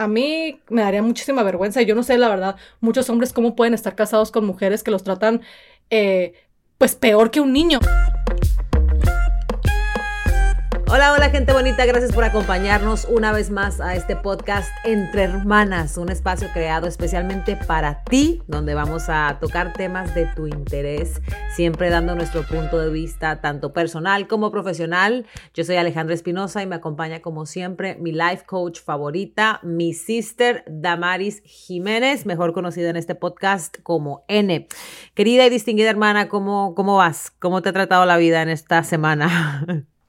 a mí me daría muchísima vergüenza. Yo no sé, la verdad, muchos hombres cómo pueden estar casados con mujeres que los tratan, eh, pues, peor que un niño. Hola, hola gente bonita, gracias por acompañarnos una vez más a este podcast Entre Hermanas, un espacio creado especialmente para ti, donde vamos a tocar temas de tu interés, siempre dando nuestro punto de vista tanto personal como profesional. Yo soy Alejandra Espinosa y me acompaña como siempre mi life coach favorita, mi sister Damaris Jiménez, mejor conocida en este podcast como N. Querida y distinguida hermana, ¿cómo, cómo vas? ¿Cómo te ha tratado la vida en esta semana?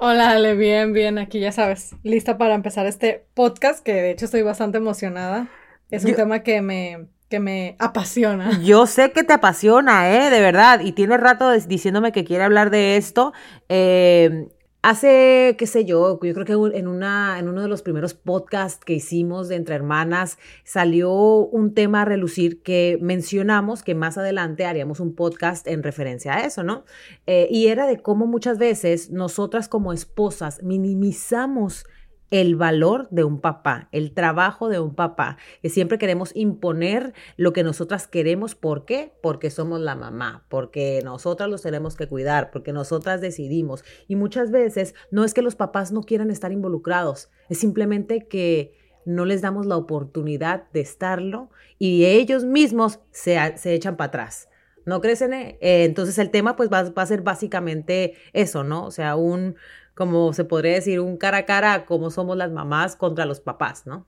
Hola Ale, bien, bien, aquí ya sabes, lista para empezar este podcast, que de hecho estoy bastante emocionada. Es un tema que me, que me apasiona. Yo sé que te apasiona, ¿eh? De verdad, y tiene rato diciéndome que quiere hablar de esto. Eh, Hace, qué sé yo, yo creo que en, una, en uno de los primeros podcasts que hicimos de Entre Hermanas salió un tema a relucir que mencionamos que más adelante haríamos un podcast en referencia a eso, ¿no? Eh, y era de cómo muchas veces nosotras como esposas minimizamos el valor de un papá, el trabajo de un papá, que siempre queremos imponer lo que nosotras queremos. ¿Por qué? Porque somos la mamá, porque nosotras los tenemos que cuidar, porque nosotras decidimos. Y muchas veces no es que los papás no quieran estar involucrados, es simplemente que no les damos la oportunidad de estarlo y ellos mismos se, echan para atrás. ¿No crecen? Eh, entonces el tema pues va, va a ser básicamente eso, ¿no? O sea, un como se podría decir, un cara a cara a cómo somos las mamás contra los papás, ¿no?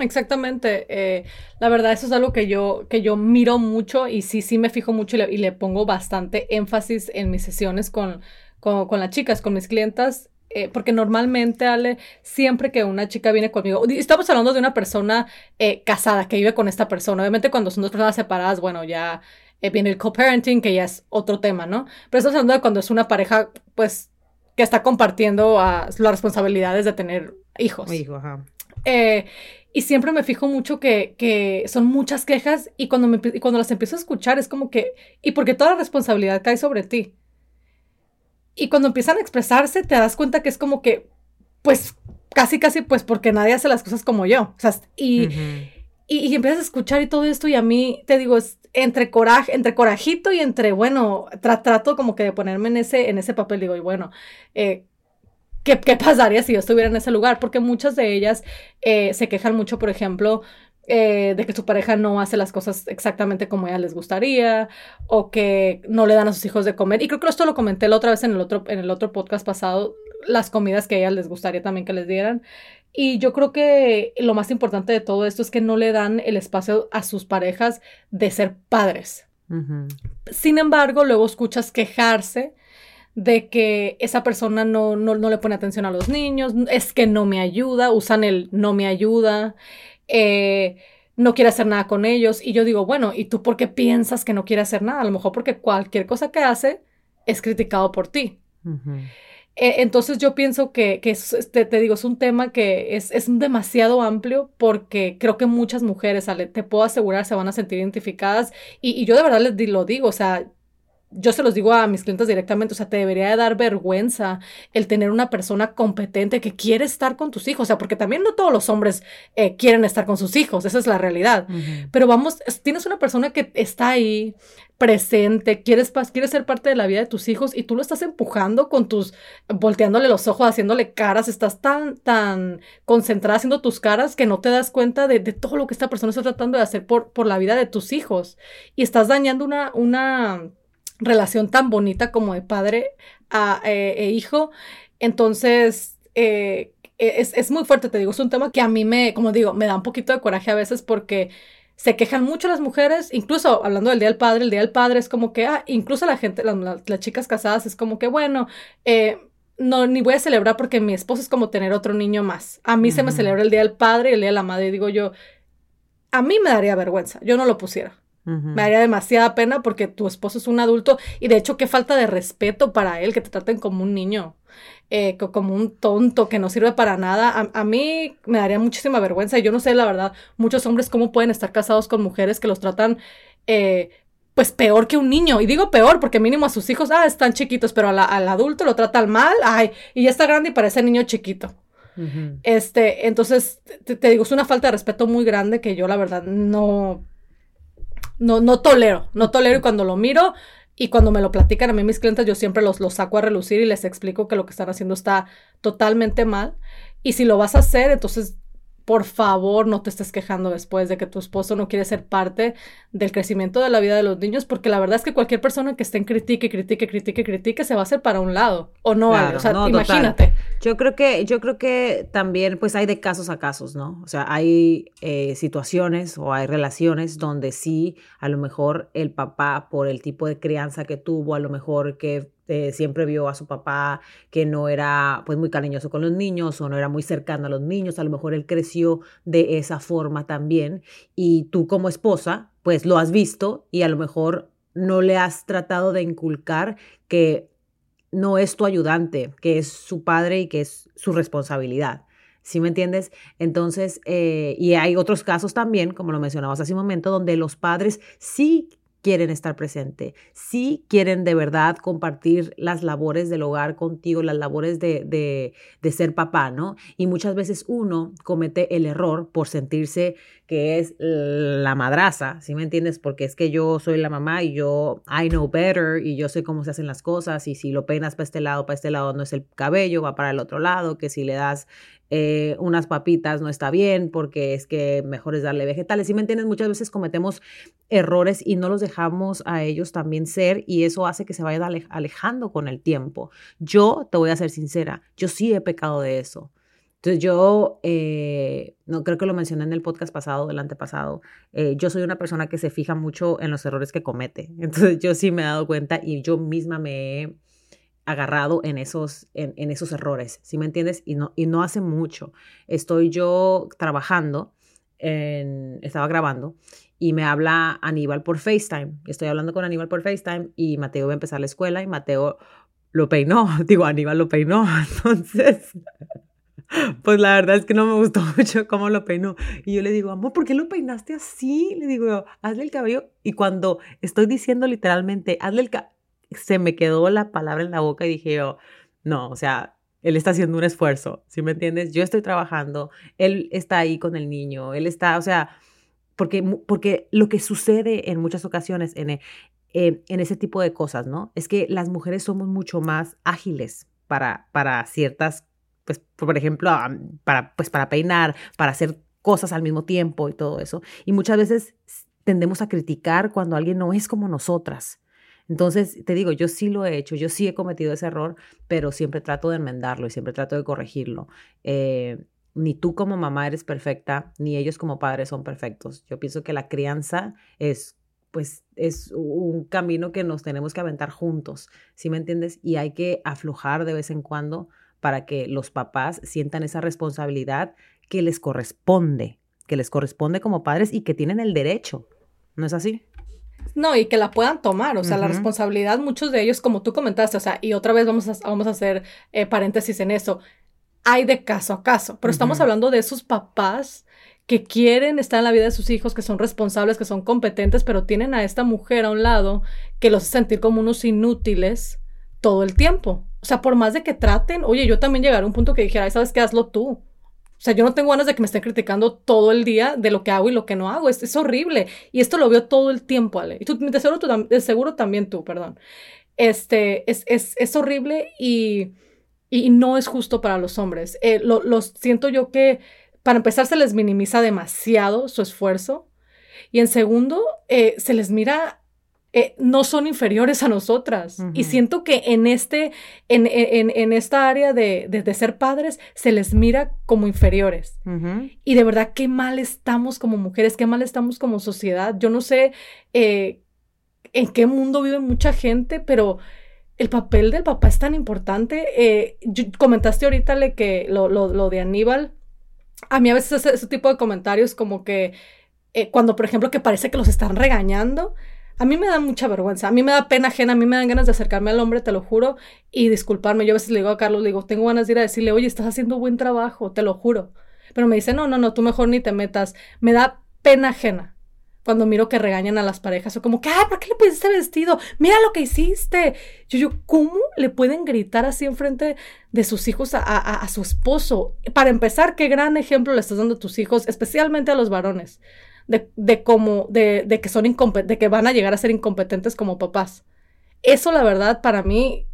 exactamente. Eh, la verdad, eso es algo que yo, que yo miro mucho y sí, sí me fijo mucho y le, pongo bastante énfasis en mis sesiones con, con, las chicas, con mis clientas. Eh, porque normalmente, Ale, siempre que una chica viene conmigo, estamos hablando de una persona eh, casada que vive con esta persona. Obviamente, cuando son dos personas separadas, bueno, ya viene el co-parenting, que ya es otro tema, ¿no? Pero estamos hablando de cuando es una pareja, pues, que está compartiendo las responsabilidades de tener hijos. Eh, y siempre me fijo mucho que, son muchas quejas y cuando, me, cuando las empiezo a escuchar es como que, y porque toda la responsabilidad cae sobre ti. Y cuando empiezan a expresarse te das cuenta que es como que, pues, casi, casi, pues, porque nadie hace las cosas como yo. O sea, y, y, empiezas a escuchar y todo esto y a mí, te digo, es entre coraje, entre corajito y entre, bueno, trato como que de ponerme en ese, en ese papel, digo, y bueno, eh, ¿qué, pasaría si yo estuviera en ese lugar? Porque muchas de ellas eh, se quejan mucho, por ejemplo, eh, de que su pareja no hace las cosas exactamente como a ella les gustaría o que no le dan a sus hijos de comer. Y creo que esto lo comenté la otra vez en el otro, en el otro podcast pasado, las comidas que a ellas les gustaría también que les dieran. Y yo creo que lo más importante de todo esto es que no le dan el espacio a sus parejas de ser padres. Sin embargo, luego escuchas quejarse de que esa persona no, no, le pone atención a los niños, es que no me ayuda, usan el no me ayuda, eh, no quiere hacer nada con ellos. Y yo digo, bueno, ¿y tú por qué piensas que no quiere hacer nada? A lo mejor porque cualquier cosa que hace es criticado por ti. E, entonces yo pienso que, que te, digo, es un tema que es, es, demasiado amplio porque creo que muchas mujeres, te puedo asegurar, se van a sentir identificadas y, y yo de verdad les lo digo, o sea, yo se los digo a mis clientes directamente, o sea, te debería de dar vergüenza el tener una persona competente que quiere estar con tus hijos, o sea, porque también no todos los hombres eh, quieren estar con sus hijos, esa es la realidad. Pero vamos, tienes una persona que está ahí presente, quieres, quieres ser parte de la vida de tus hijos y tú lo estás empujando con tus, volteándole los ojos, haciéndole caras, estás tan, tan concentrada haciendo tus caras que no te das cuenta de, de todo lo que esta persona está tratando de hacer por, por la vida de tus hijos y estás dañando una, una relación tan bonita como de padre a, eh, e hijo. Entonces, eh, e, es, es, muy fuerte, te digo, es un tema que a mí me, como digo, me da un poquito de coraje a veces porque se quejan mucho las mujeres, incluso hablando del Día del Padre, el Día del Padre es como que, ah, incluso la gente, las chicas casadas es como que, bueno, eh, no, ni voy a celebrar porque mi esposo es como tener otro niño más. A mí se me celebra el Día del Padre y el Día de la Madre y digo yo, a mí me daría vergüenza, yo no lo pusiera. Me daría demasiada pena porque tu esposo es un adulto y de hecho qué falta de respeto para él que te traten como un niño, eh, como un tonto que no sirve para nada. A, mí me daría muchísima vergüenza y yo no sé la verdad muchos hombres cómo pueden estar casados con mujeres que los tratan eh, pues peor que un niño. Y digo peor porque mínimo a sus hijos, ah, están chiquitos, pero al adulto lo tratan mal, ay, y ya está grande y parece niño chiquito. Este, entonces, te, digo, es una falta de respeto muy grande que yo la verdad no, no, no tolero, no tolero y cuando lo miro y cuando me lo platican a mí mis clientes, yo siempre los, los saco a relucir y les explico que lo que están haciendo está totalmente mal. Y si lo vas a hacer, entonces por favor no te estés quejando después de que tu esposo no quiere ser parte del crecimiento de la vida de los niños, porque la verdad es que cualquier persona que esté en critique, critique, critique, critique, se va a hacer para un lado, o no, o sea, imagínate. Yo creo que, yo creo que también, pues hay de casos a casos, ¿no? O sea, hay eh, situaciones o hay relaciones donde sí, a lo mejor el papá, por el tipo de crianza que tuvo, a lo mejor que eh, siempre vio a su papá que no era pues muy cariñoso con los niños o no era muy cercano a los niños, a lo mejor él creció de esa forma también y tú como esposa pues lo has visto y a lo mejor no le has tratado de inculcar que no es tu ayudante, que es su padre y que es su responsabilidad. ¿Sí me entiendes? Entonces, eh, y hay otros casos también, como lo mencionabas hace un momento, donde los padres sí quieren estar presente, si quieren de verdad compartir las labores del hogar contigo, las labores de, de, de, ser papá, ¿no? Y muchas veces uno comete el error por sentirse que es la madraza, ¿sí me entiendes? Porque es que yo soy la mamá y yo, I know better y yo sé cómo se hacen las cosas y si lo peinas para este lado, para este lado no es el cabello, va para el otro lado, que si le das eh, unas papitas no está bien porque es que mejor es darle vegetales. Si me entiendes, muchas veces cometemos errores y no los dejamos a ellos también ser y eso hace que se vayan alejando con el tiempo. Yo te voy a ser sincera, yo sí he pecado de eso. Entonces yo, eh, no creo que lo mencioné en el podcast pasado, el antepasado, eh, yo soy una persona que se fija mucho en los errores que comete. Entonces yo sí me he dado cuenta y yo misma me he agarrado en esos, en, esos errores, ¿sí me entiendes? Y no, y no hace mucho. Estoy yo trabajando, en, estaba grabando y me habla Aníbal por FaceTime. Estoy hablando con Aníbal por FaceTime y Mateo va a empezar la escuela y Mateo lo peinó. Digo, Aníbal lo peinó. Entonces, pues la verdad es que no me gustó mucho cómo lo peinó. Y yo le digo, amor, ¿por qué lo peinaste así? Le digo, hazle el cabello. Y cuando estoy diciendo literalmente, hazle el cabello se me quedó la palabra en la boca y dije yo, no, o sea, él está haciendo un esfuerzo, ¿sí me entiendes? Yo estoy trabajando, él está ahí con el niño, él está, o sea, porque, porque lo que sucede en muchas ocasiones en, eh, en ese tipo de cosas, ¿no? Es que las mujeres somos mucho más ágiles para, para ciertas, pues, por ejemplo, para, pues, para peinar, para hacer cosas al mismo tiempo y todo eso. Y muchas veces tendemos a criticar cuando alguien no es como nosotras. Entonces, te digo, yo sí lo he hecho, yo sí he cometido ese error, pero siempre trato de enmendarlo y siempre trato de corregirlo. Eh, ni tú como mamá eres perfecta, ni ellos como padres son perfectos. Yo pienso que la crianza es pues es un camino que nos tenemos que aventar juntos, ¿sí me entiendes? Y hay que aflojar de vez en cuando para que los papás sientan esa responsabilidad que les corresponde, que les corresponde como padres y que tienen el derecho. ¿No es así? No, y que la puedan tomar, o sea, la responsabilidad, muchos de ellos, como tú comentaste, o sea, y otra vez vamos a, vamos a hacer eh, paréntesis en eso, hay de caso a caso, pero estamos hablando de esos papás que quieren estar en la vida de sus hijos, que son responsables, que son competentes, pero tienen a esta mujer a un lado que los hace sentir como unos inútiles todo el tiempo. O sea, por más de que traten, oye, yo también llegaré a un punto que dijera, ¿sabes qué? Hazlo tú. O sea, yo no tengo ganas de que me estén criticando todo el día de lo que hago y lo que no hago. Es, es horrible. Y esto lo veo todo el tiempo, Ale. Y tú, de seguro, de seguro también tú, perdón. Este, es, es, es horrible y, y, no es justo para los hombres. Eh, lo, siento yo que, para empezar, se les minimiza demasiado su esfuerzo. Y en segundo, eh, se les mira eh, no son inferiores a nosotras. Y siento que en, este, en, en, en esta área de, de, ser padres se les mira como inferiores. Y de verdad, qué mal estamos como mujeres, qué mal estamos como sociedad. Yo no sé eh, en qué mundo vive mucha gente, pero el papel del papá es tan importante. Eh, comentaste ahorita le, que lo, lo, lo, de Aníbal. A mí a veces ese, ese tipo de comentarios como que cuando, por ejemplo, que parece que los están regañando a mí me da mucha vergüenza, a mí me da pena ajena, a mí me dan ganas de acercarme al hombre, te lo juro, y disculparme. Yo a veces le digo a Carlos, le digo, tengo ganas de ir a decirle, oye, estás haciendo buen trabajo, te lo juro. Pero me dice, no, no, no, tú mejor ni te metas. Me da pena ajena. cuando miro que regañan a las parejas o como que, ay, ¿por qué le pusiste vestido? Mira lo que hiciste. Yo, yo, ¿cómo le pueden gritar así enfrente de sus hijos a, a, su esposo? Para empezar, qué gran ejemplo le estás dando a tus hijos, especialmente a los varones, de, de cómo, de, de que son de que van a llegar a ser incompetentes como papás. Eso, la verdad, para mí,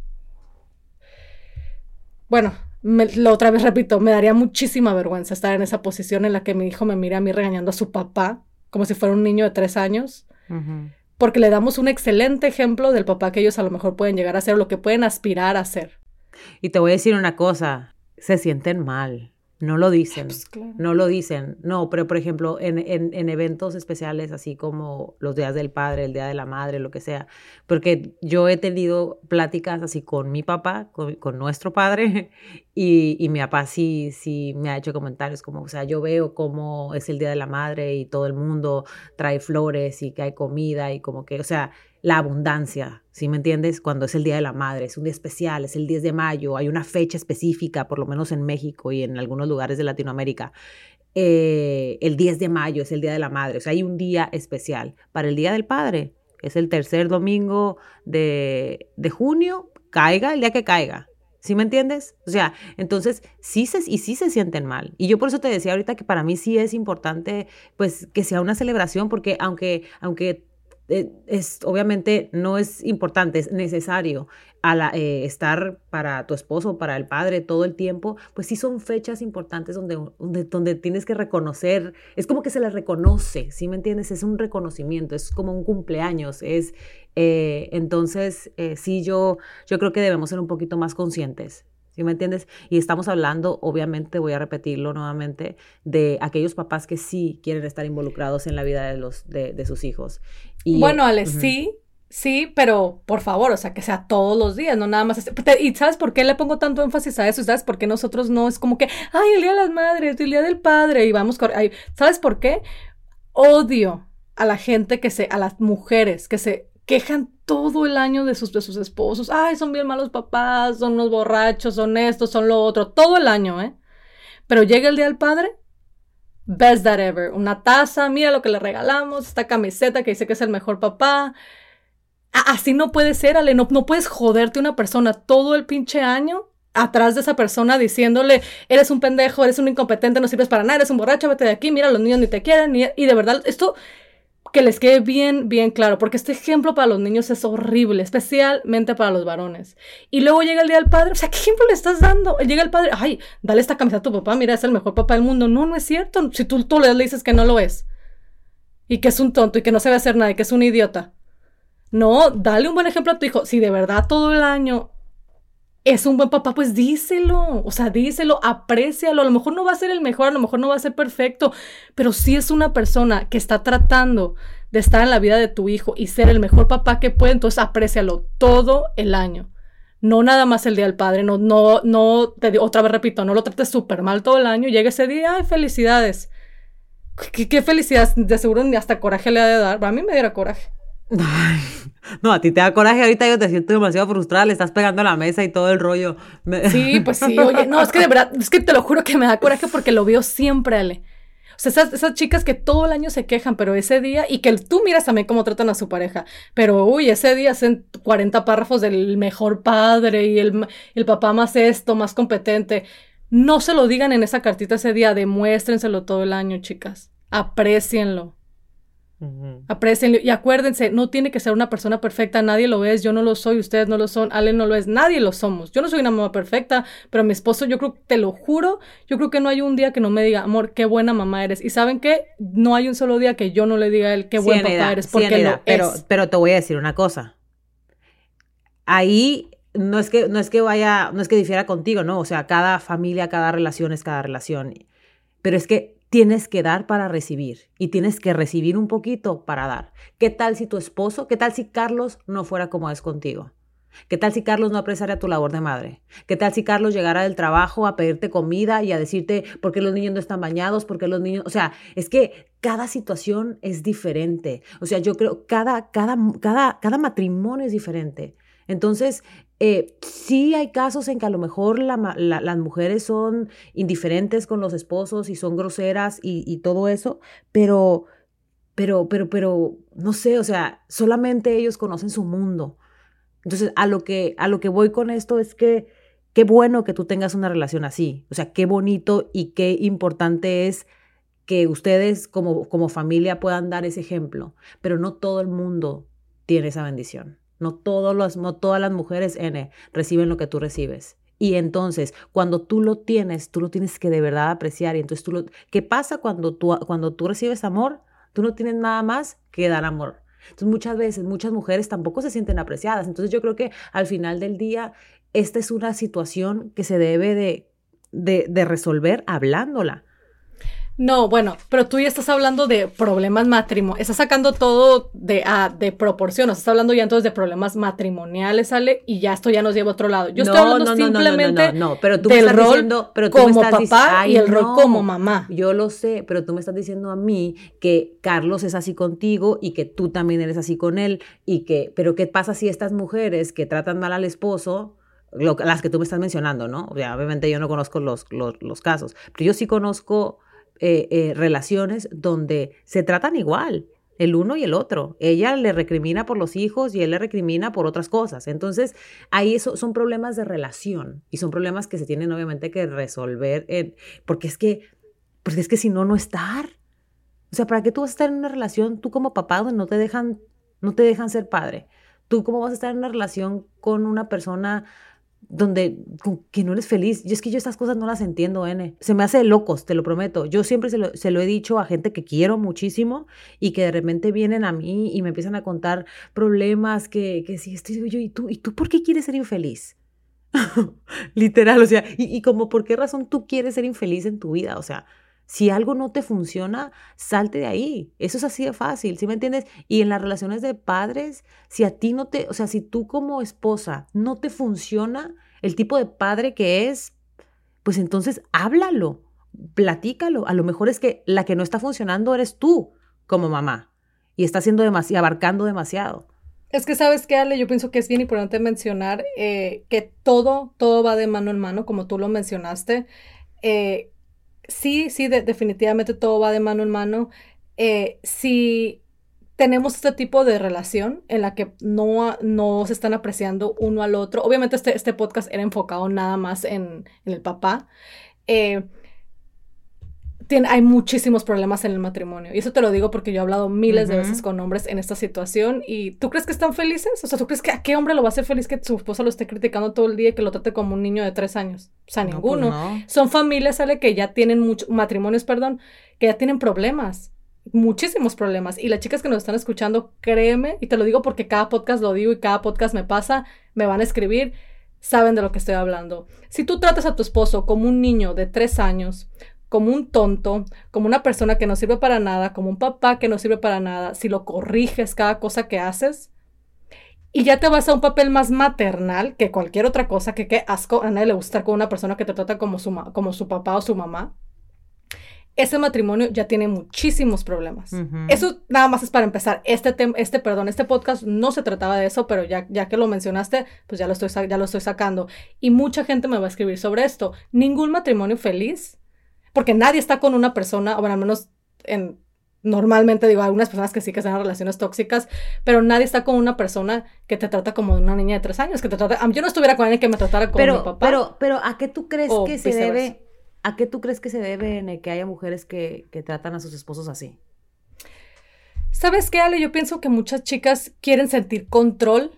bueno, lo otra vez repito, me daría muchísima vergüenza estar en esa posición en la que mi hijo me mira a mí regañando a su papá como si fuera un niño de tres años, porque le damos un excelente ejemplo del papá que ellos a lo mejor pueden llegar a ser, lo que pueden aspirar a ser. Y te voy a decir una cosa, se sienten mal. No lo dicen, pues, no lo dicen. No, pero por ejemplo, en, en, eventos especiales, así como los días del padre, el día de la madre, lo que sea, porque yo he tenido pláticas así con mi papá, con, nuestro padre, y, y, mi papá sí, sí me ha hecho comentarios como, o sea, yo veo cómo es el día de la madre y todo el mundo trae flores y que hay comida y como que, o sea, la abundancia, ¿sí me entiendes? Cuando es el Día de la Madre, es un día especial, es el 10 de mayo, hay una fecha específica, por lo menos en México y en algunos lugares de Latinoamérica. Eh, el 10 de mayo es el Día de la Madre, o sea, hay un día especial. Para el Día del Padre, es el tercer domingo de, de junio, caiga el día que caiga. ¿Sí me entiendes? O sea, entonces sí se, y sí se sienten mal. Y yo por eso te decía ahorita que para mí sí es importante, pues, que sea una celebración, porque aunque, aunque es, obviamente no es importante, es necesario eh, estar para tu esposo, para el padre todo el tiempo, pues sí son fechas importantes donde, donde, tienes que reconocer, es como que se les reconoce, ¿sí me entiendes? Es un reconocimiento, es como un cumpleaños, es, eh, entonces sí yo, yo creo que debemos ser un poquito más conscientes ¿Sí me entiendes? Y estamos hablando, obviamente, voy a repetirlo nuevamente, de aquellos papás que sí quieren estar involucrados en la vida de, los, de, sus hijos. Y, bueno, Ale, sí, sí, pero por favor, o sea, que sea todos los días, no nada más. Este, ¿Y sabes por qué le pongo tanto énfasis a eso? ¿Sabes por qué nosotros no es como que, ay, el día de las madres, el día del padre, y vamos, ¿sabes por qué? Odio a la gente que se, a las mujeres que se quejan todo el año de sus, de sus esposos. Ay, son bien malos papás, son unos borrachos, son esto, son lo otro. Todo el año, ¿eh? Pero llega el día del padre. Best that ever. Una taza, mira lo que le regalamos, esta camiseta que dice que es el mejor papá. así no puede ser, Ale. No, no puedes joderte una persona todo el pinche año atrás de esa persona diciéndole, eres un pendejo, eres un incompetente, no sirves para nada, eres un borracho, vete de aquí, mira, los niños ni te quieren. y de verdad, esto que les quede bien, bien claro, porque este ejemplo para los niños es horrible, especialmente para los varones. Y luego llega el día del padre, o sea, ¿qué ejemplo le estás dando? Llega el padre, ay, dale esta camisa a tu papá, mira, es el mejor papá del mundo. No, no es cierto. Si tú, tú le dices que no lo es, y que es un tonto, y que no sabe hacer nada, y que es un idiota. No, dale un buen ejemplo a tu hijo. Si de verdad todo el año es un buen papá, pues díselo, o sea, díselo, aprécialo. A lo mejor no va a ser el mejor, a lo mejor no va a ser perfecto, pero si es una persona que está tratando de estar en la vida de tu hijo y ser el mejor papá que puede, entonces aprécialo todo el año. No nada más el día del padre, no, no, no, te, otra vez repito, no lo trates súper mal todo el año, llega ese día, ay, felicidades. ¿Qué, qué felicidad, de seguro ni hasta coraje le ha de dar. A mí me diera coraje. no, a ti te da coraje ahorita, yo te siento demasiado frustrada, le estás pegando a la mesa y todo el rollo. Sí, pues sí, oye, no, es que de verdad, es que te lo juro que me da coraje porque lo veo siempre, Ale. O sea, esas, esas, chicas que todo el año se quejan, pero ese día, y que tú miras también cómo tratan a su pareja, pero uy, ese día hacen 40 párrafos del mejor padre y el, el papá más esto, más competente. No se lo digan en esa cartita ese día, demuéstrenselo todo el año, chicas. Aprecienlo. Aprecienlo y acuérdense, no tiene que ser una persona perfecta, nadie lo es, yo no lo soy, ustedes no lo son, Ale no lo es, nadie lo somos. Yo no soy una mamá perfecta, pero mi esposo, yo creo, te lo juro, yo creo que no hay un día que no me diga, amor, qué buena mamá eres. Y saben qué, no hay un solo día que yo no le diga a él qué buen papá eres, porque lo pero, Pero te voy a decir una cosa. Ahí no es que no es que vaya, no es que difiera contigo, no, o sea, cada familia, cada relación es cada relación. Pero es que tienes que dar para recibir y tienes que recibir un poquito para dar. ¿Qué tal si tu esposo, qué tal si Carlos no fuera como es contigo? ¿Qué tal si Carlos no apreciara tu labor de madre? ¿Qué tal si Carlos llegara del trabajo a pedirte comida y a decirte por qué los niños no están bañados, por qué los niños, o sea, es que cada situación es diferente. O sea, yo creo cada cada cada cada matrimonio es diferente. Entonces, eh, sí hay casos en que a lo mejor las mujeres son indiferentes con los esposos y son groseras y, todo eso, pero pero, pero, pero, no sé, o sea, solamente ellos conocen su mundo. Entonces, a lo que, a lo que voy con esto es que qué bueno que tú tengas una relación así, o sea, qué bonito y qué importante es que ustedes como, como familia puedan dar ese ejemplo, pero no todo el mundo tiene esa bendición. No, todos los, no todas las mujeres N reciben lo que tú recibes. Y entonces, cuando tú lo tienes, tú lo tienes que de verdad apreciar. Y entonces, tú lo, ¿qué pasa cuando tú, cuando tú recibes amor? Tú no tienes nada más que dar amor. Entonces, muchas veces, muchas mujeres tampoco se sienten apreciadas. Entonces, yo creo que al final del día, esta es una situación que se debe de, de, de resolver hablándola. No, bueno, pero tú ya estás hablando de problemas matrimoniales, estás sacando todo de, ah, de proporción, estás hablando ya entonces de problemas matrimoniales, ¿sale? Y ya esto ya nos lleva a otro lado. Yo estoy hablando simplemente no, pero tú me estás rol diciendo, pero tú como me estás papá y el rol como mamá. Yo lo sé, pero tú me estás diciendo a mí que Carlos es así contigo y que tú también eres así con él y que, pero ¿qué pasa si estas mujeres que tratan mal al esposo las que tú me estás mencionando, ¿no? obviamente yo no conozco los, los, los casos, pero yo sí conozco eh, eh, relaciones donde se tratan igual, el uno y el otro. Ella le recrimina por los hijos y él le recrimina por otras cosas. Entonces, ahí eso, son problemas de relación y son problemas que se tienen obviamente que resolver, porque es que, porque es que si no, no estar. O sea, ¿para qué tú vas a estar en una relación, tú como papá, donde no te dejan, no te dejan ser padre? ¿Tú cómo vas a estar en una relación con una persona donde que no eres feliz. Y es que yo estas cosas no las entiendo, N. Se me hace locos, te lo prometo. Yo siempre se lo, se lo, he dicho a gente que quiero muchísimo y que de repente vienen a mí y me empiezan a contar problemas que, que si estoy yo, ¿y tú, ¿y tú por qué quieres ser infeliz? Literal, o sea, y, y como por qué razón tú quieres ser infeliz en tu vida, o sea, si algo no te funciona, salte de ahí. Eso es así de fácil, ¿sí me entiendes? Y en las relaciones de padres, si a ti no te, o sea, si tú como esposa no te funciona el tipo de padre que es, pues entonces háblalo, platícalo. A lo mejor es que la que no está funcionando eres tú como mamá y está haciendo demasiado, abarcando demasiado. Es que sabes qué, Ale, yo pienso que es bien importante mencionar eh, que todo, todo va de mano en mano, como tú lo mencionaste. Eh, sí, sí, definitivamente todo va de mano en mano. Eh, si tenemos este tipo de relación en la que no, no se están apreciando uno al otro, obviamente este, este podcast era enfocado nada más en, el papá. Eh, hay muchísimos problemas en el matrimonio. Y eso te lo digo porque yo he hablado miles de veces con hombres en esta situación. ¿Y tú crees que están felices? O sea, ¿tú crees que a qué hombre lo va a hacer feliz que su esposa lo esté criticando todo el día y que lo trate como un niño de tres años? O sea, pues ninguno. Son familias, sale que ya tienen muchos, matrimonios, perdón, que ya tienen problemas. Muchísimos problemas. Y las chicas que nos están escuchando, créeme, y te lo digo porque cada podcast lo digo y cada podcast me pasa, me van a escribir saben de lo que estoy hablando. Si tú tratas a tu esposo como un niño de tres años, como un tonto, como una persona que no sirve para nada, como un papá que no sirve para nada, si lo corriges cada cosa que haces, y ya te vas a un papel más maternal que cualquier otra cosa, que qué asco, a nadie le gusta estar con una persona que te trata como su, como su papá o su mamá, ese matrimonio ya tiene muchísimos problemas. Eso nada más es para empezar. Este, este, perdón, este podcast no se trataba de eso, pero ya, ya que lo mencionaste, pues ya lo, estoy, ya lo estoy sacando. Y mucha gente me va a escribir sobre esto. Ningún matrimonio feliz porque nadie está con una persona, o bueno, al menos en, normalmente digo, algunas personas que sí que están en relaciones tóxicas, pero nadie está con una persona que te trata como una niña de tres años, que te trata, yo no estuviera con alguien que me tratara como mi papá. Pero, pero, ¿a qué tú crees que se debe, a qué tú crees que se debe en que haya mujeres que, que tratan a sus esposos así? ¿Sabes qué, Ale? Yo pienso que muchas chicas quieren sentir control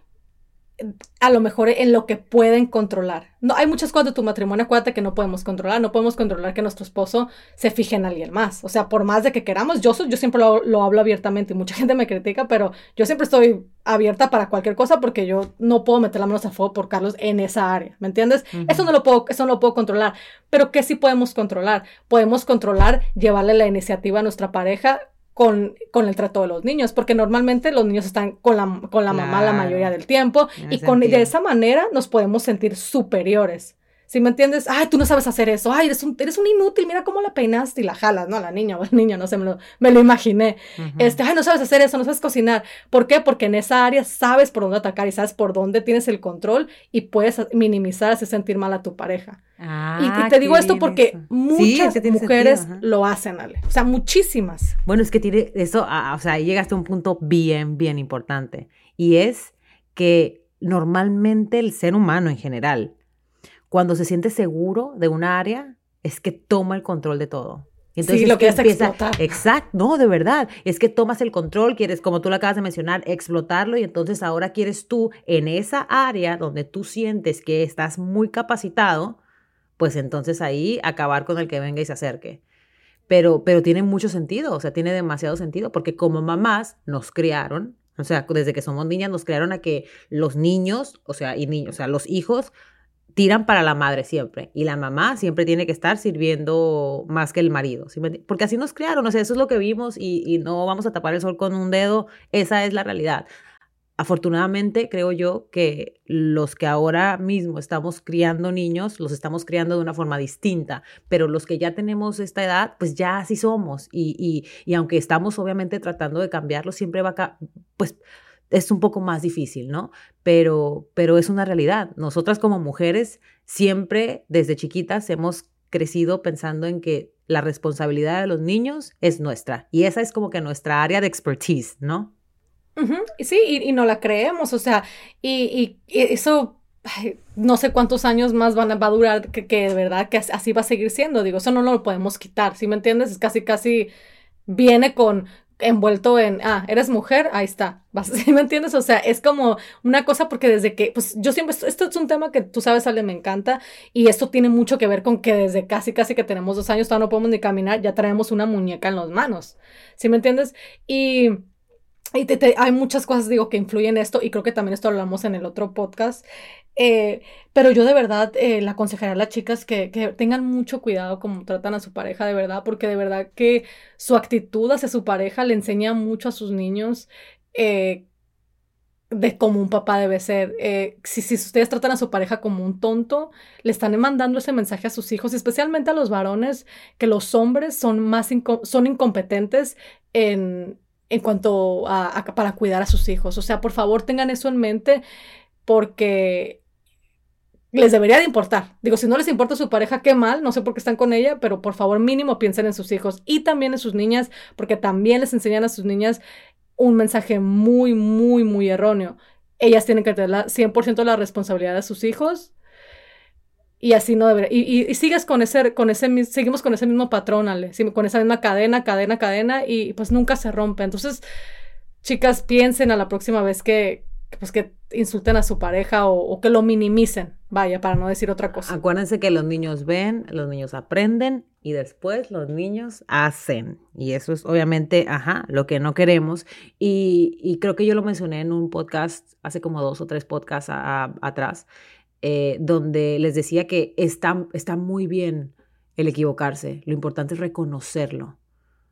a lo mejor en lo que pueden controlar. No, hay muchas cosas de tu matrimonio, acuérdate que no podemos controlar, no podemos controlar que nuestro esposo se fije en alguien más. O sea, por más de que queramos, yo, yo siempre lo, hablo abiertamente y mucha gente me critica, pero yo siempre estoy abierta para cualquier cosa porque yo no puedo meter la mano a fuego por Carlos en esa área, ¿me entiendes? Eso no lo puedo, eso no lo puedo controlar, pero ¿qué sí podemos controlar? Podemos controlar llevarle la iniciativa a nuestra pareja con, con, el trato de los niños, porque normalmente los niños están con la, con la mamá la mayoría del tiempo y con, de esa manera nos podemos sentir superiores. Si me entiendes, ay, tú no sabes hacer eso, ay, eres un, eres un inútil, mira cómo la peinaste y la jalas, ¿no? La niña o el niño, no sé, me lo, me lo imaginé. este, ay, no sabes hacer eso, no sabes cocinar. ¿Por qué? Porque en esa área sabes por dónde atacar y sabes por dónde tienes el control y puedes minimizar, hacer sentir mal a tu pareja. y, y, ah, te digo esto porque muchas mujeres lo hacen, Ale. O sea, muchísimas. Bueno, es que tiene eso, o sea, llegaste a un punto bien, bien importante. Y es que normalmente el ser humano en general cuando se siente seguro de una área, es que toma el control de todo. Entonces, sí, lo que, empieza, Exacto, no, de verdad. Es que tomas el control, quieres, como tú lo acabas de mencionar, explotarlo y entonces ahora quieres tú en esa área donde tú sientes que estás muy capacitado, pues entonces ahí acabar con el que venga y se acerque. Pero, pero tiene mucho sentido, o sea, tiene demasiado sentido, porque como mamás nos criaron, o sea, desde que somos niñas nos criaron a que los niños, o sea, y niños, o sea, los hijos tiran para la madre siempre y la mamá siempre tiene que estar sirviendo más que el marido, porque así nos crearon, o sea, eso es lo que vimos y, no vamos a tapar el sol con un dedo, esa es la realidad. Afortunadamente, creo yo que los que ahora mismo estamos criando niños, los estamos criando de una forma distinta, pero los que ya tenemos esta edad, pues ya así somos y, y, y aunque estamos obviamente tratando de cambiarlo, siempre va a, pues es un poco más difícil, ¿no? Pero, pero es una realidad. Nosotras como mujeres siempre desde chiquitas hemos crecido pensando en que la responsabilidad de los niños es nuestra y esa es como que nuestra área de expertise, ¿no? Sí, y, no la creemos, o sea, y, eso no sé cuántos años más van a, va a durar que, de verdad que así va a seguir siendo, digo, eso no, no lo podemos quitar, ¿sí me entiendes? Es casi, casi viene con, envuelto en, ah, eres mujer, ahí está. ¿Sí me entiendes? O sea, es como una cosa porque desde que, pues yo siempre, esto es un tema que tú sabes, Ale, me encanta y esto tiene mucho que ver con que desde casi, casi que tenemos dos años, todavía no podemos ni caminar, ya traemos una muñeca en las manos. ¿Sí me entiendes? Y... Y hay muchas cosas, digo, que influyen en esto, y creo que también esto hablamos en el otro podcast, eh, pero yo de verdad eh, le aconsejaría a las chicas que, que, tengan mucho cuidado como tratan a su pareja, de verdad, porque de verdad que su actitud hacia su pareja le enseña mucho a sus niños eh, de cómo un papá debe ser. Eh, si, si, ustedes tratan a su pareja como un tonto, le están mandando ese mensaje a sus hijos, especialmente a los varones, que los hombres son más son incompetentes en, en cuanto a, para cuidar a sus hijos. O sea, por favor tengan eso en mente porque les debería de importar. Digo, si no les importa su pareja, qué mal, no sé por qué están con ella, pero por favor mínimo piensen en sus hijos y también en sus niñas, porque también les enseñan a sus niñas un mensaje muy, muy, muy erróneo. Ellas tienen que tener la 100% la responsabilidad de sus hijos y así no debería. Y, sigues con ese, con ese, seguimos con ese mismo patrón, Ale, con esa misma cadena, cadena, cadena y pues nunca se rompe. Entonces, chicas, piensen a la próxima vez que, pues que insulten a su pareja o, que lo minimicen, vaya, para no decir otra cosa. Acuérdense que los niños ven, los niños aprenden y después los niños hacen. Y eso es obviamente, ajá, lo que no queremos. Y, creo que yo lo mencioné en un podcast hace como dos o tres podcasts atrás, eh, donde les decía que está, está muy bien el equivocarse, lo importante es reconocerlo.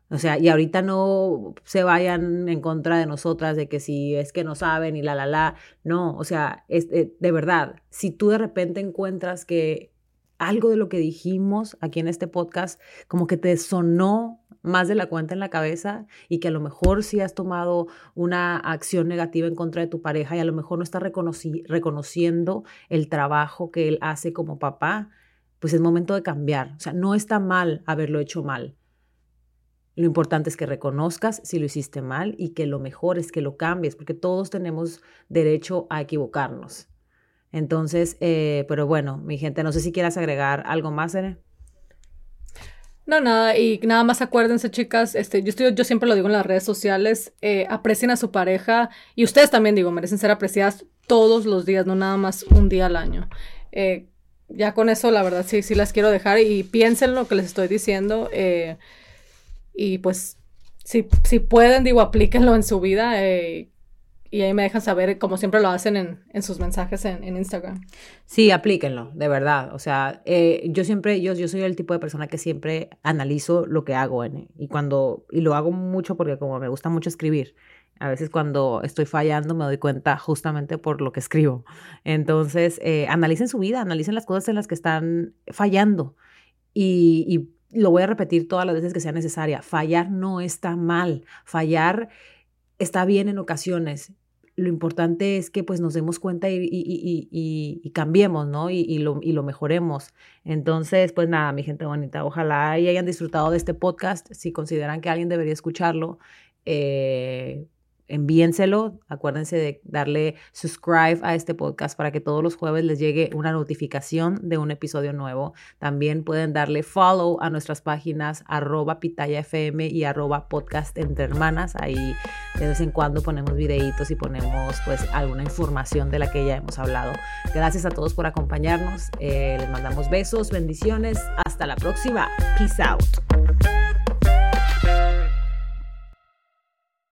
O sea, y ahorita no se vayan en contra de nosotras de que si es que no saben y la, la, la. No, o sea, eh, de verdad, si tú de repente encuentras que algo de lo que dijimos aquí en este podcast como que te sonó más de la cuenta en la cabeza y que a lo mejor sí has tomado una acción negativa en contra de tu pareja y a lo mejor no estás reconociendo el trabajo que él hace como papá, pues es momento de cambiar. O sea, no está mal haberlo hecho mal. Lo importante es que reconozcas si lo hiciste mal y que lo mejor es que lo cambies, porque todos tenemos derecho a equivocarnos. Entonces, eh, pero bueno, mi gente, no sé si quieras agregar algo más, Ere. No, nada, y nada más acuérdense, chicas, este, yo, estoy, yo siempre lo digo en las redes sociales, eh, aprecien a su pareja y ustedes también, digo, merecen ser apreciadas todos los días, no nada más un día al año. Eh, ya con eso, la verdad, sí, sí las quiero dejar y piensen lo que les estoy diciendo. Y pues, si, si pueden, digo, aplíquenlo en su vida. Eh, y ahí me dejan saber, como siempre lo hacen en, en sus mensajes en, en, Instagram. Sí, aplíquenlo, de verdad. O sea, eh, yo siempre, yo, yo soy el tipo de persona que siempre analizo lo que hago. y cuando, y lo hago mucho porque como me gusta mucho escribir. A veces cuando estoy fallando me doy cuenta justamente por lo que escribo. Entonces, eh, analicen su vida, analicen las cosas en las que están fallando. Y, y lo voy a repetir todas las veces que sea necesaria. Fallar no está mal. Fallar está bien en ocasiones lo importante es que pues nos demos cuenta y, y, cambiemos, ¿no? Y, lo, y lo mejoremos. Entonces, pues nada, mi gente bonita, ojalá hayan disfrutado de este podcast. Si consideran que alguien debería escucharlo, eh, envíenselo. Acuérdense de darle subscribe a este podcast para que todos los jueves les llegue una notificación de un episodio nuevo. También pueden darle follow a nuestras páginas arroba pitayafm y arroba podcast entre hermanas. Ahí de vez en cuando ponemos videitos y ponemos pues alguna información de la que ya hemos hablado. Gracias a todos por acompañarnos. Eh, les mandamos besos, bendiciones. Hasta la próxima. Peace out.